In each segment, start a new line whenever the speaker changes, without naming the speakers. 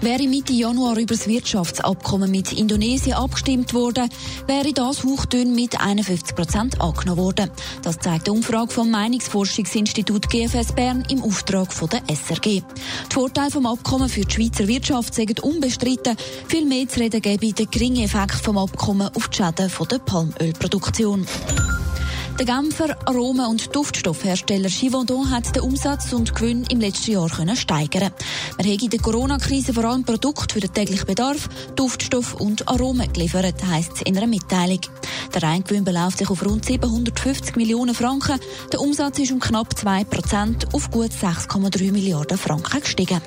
Wäre Mitte Januar über das Wirtschaftsabkommen mit Indonesien abgestimmt worden, wäre das Hochdünn mit 51 Prozent angenommen worden. Das zeigt die Umfrage vom Meinungsforschungsinstitut GFS Bern im Auftrag von der SRG. Die Vorteile vom Abkommen für die Schweizer Wirtschaft sind unbestritten. Viel mehr zu reden gebe der geringe Effekt vom Abkommen auf die Schäden der Palmölproduktion. Der Genfer Aromen- und Duftstoffhersteller Givaudan hat den Umsatz und Gewinn im letzten Jahr können steigern. Man hat in der Corona-Krise vor allem Produkte für den täglichen Bedarf, Duftstoff und Aromen geliefert, heisst es in einer Mitteilung. Der Reingewinn beläuft sich auf rund 750 Millionen Franken. Der Umsatz ist um knapp 2 Prozent auf gut 6,3 Milliarden Franken gestiegen.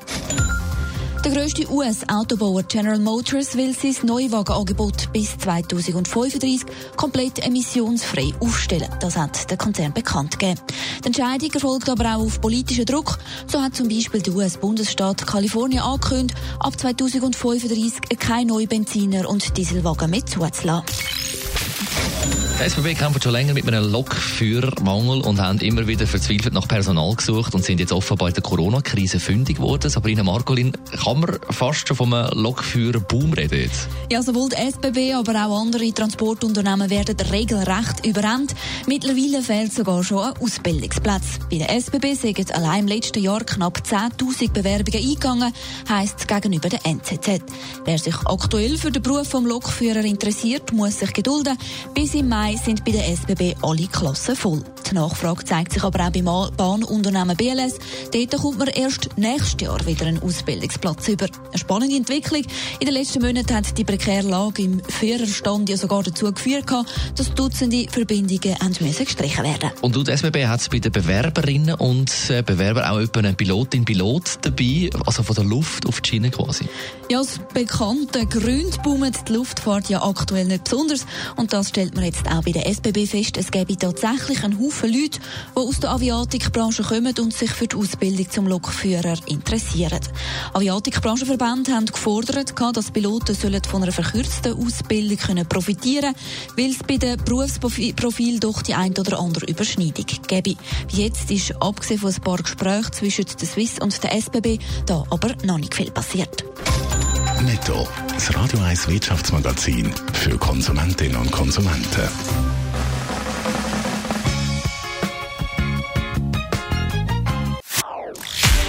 Der grösste US-Autobauer General Motors will sein Neuwagenangebot bis 2035 komplett emissionsfrei aufstellen. Das hat der Konzern bekannt gegeben. Die Entscheidung erfolgt aber auch auf politischen Druck. So hat zum Beispiel der US-Bundesstaat Kalifornien angekündigt, ab 2035 keine neuen Benziner und Dieselwagen mehr zuzulassen.
Die SBB kämpft schon länger mit einem Lokführermangel und haben immer wieder verzweifelt nach Personal gesucht und sind jetzt offenbar in der Corona-Krise fündig geworden. Sabrina Margolin, kann man fast schon von einem Lokführerboom reden jetzt?
Ja, sowohl die SBB, aber auch andere Transportunternehmen werden regelrecht überrannt. Mittlerweile fehlt sogar schon ein Ausbildungsplatz. Bei der SBB sind allein im letzten Jahr knapp 10.000 Bewerbungen eingegangen, heisst gegenüber der NZZ. Wer sich aktuell für den Beruf vom Lokführer interessiert, muss sich gedulden. Bis im Mai sind bei der SBB alle Klassen voll. Die Nachfrage zeigt sich aber auch beim Bahnunternehmen BLS. Dort kommt man erst nächstes Jahr wieder einen Ausbildungsplatz über. Eine spannende Entwicklung. In den letzten Monaten hat die prekäre Lage im Führerstand ja sogar dazu geführt, dass Dutzende Verbindungen müssen gestrichen werden
Und laut SBB hat es bei den Bewerberinnen und äh, Bewerbern auch etwa eine Pilotin Pilot dabei, also von der Luft auf die Schiene quasi.
Ja, aus bekannten Gründen boomt die Luftfahrt ja aktuell nicht besonders. Und das stellt man jetzt auch bei der SBB fest. Es gäbe tatsächlich einen Haufen Leute, die aus der Aviatikbranche kommen und sich für die Ausbildung zum Lokführer interessieren. Aviatikbranchenverbände haben gefordert, dass Piloten von einer verkürzten Ausbildung profitieren können, weil es bei den Berufsprofilen doch die ein oder andere Überschneidung gäbe. Wie jetzt ist, abgesehen von ein paar Gesprächen zwischen der Swiss und der SBB, da aber noch nicht viel passiert.
Netto, das Radio 1 Wirtschaftsmagazin für Konsumentinnen und Konsumenten.